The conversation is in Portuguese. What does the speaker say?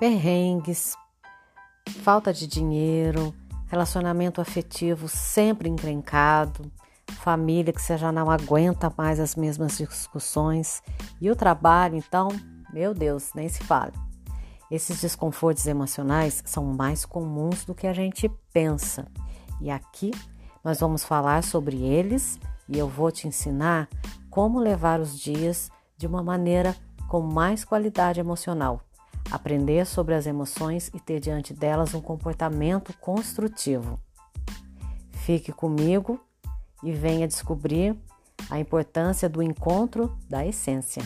perrengues, falta de dinheiro, relacionamento afetivo sempre encrencado, família que você já não aguenta mais as mesmas discussões e o trabalho, então, meu Deus, nem se fala. Esses desconfortos emocionais são mais comuns do que a gente pensa. E aqui nós vamos falar sobre eles e eu vou te ensinar como levar os dias de uma maneira com mais qualidade emocional aprender sobre as emoções e ter diante delas um comportamento construtivo. Fique comigo e venha descobrir a importância do encontro da essência.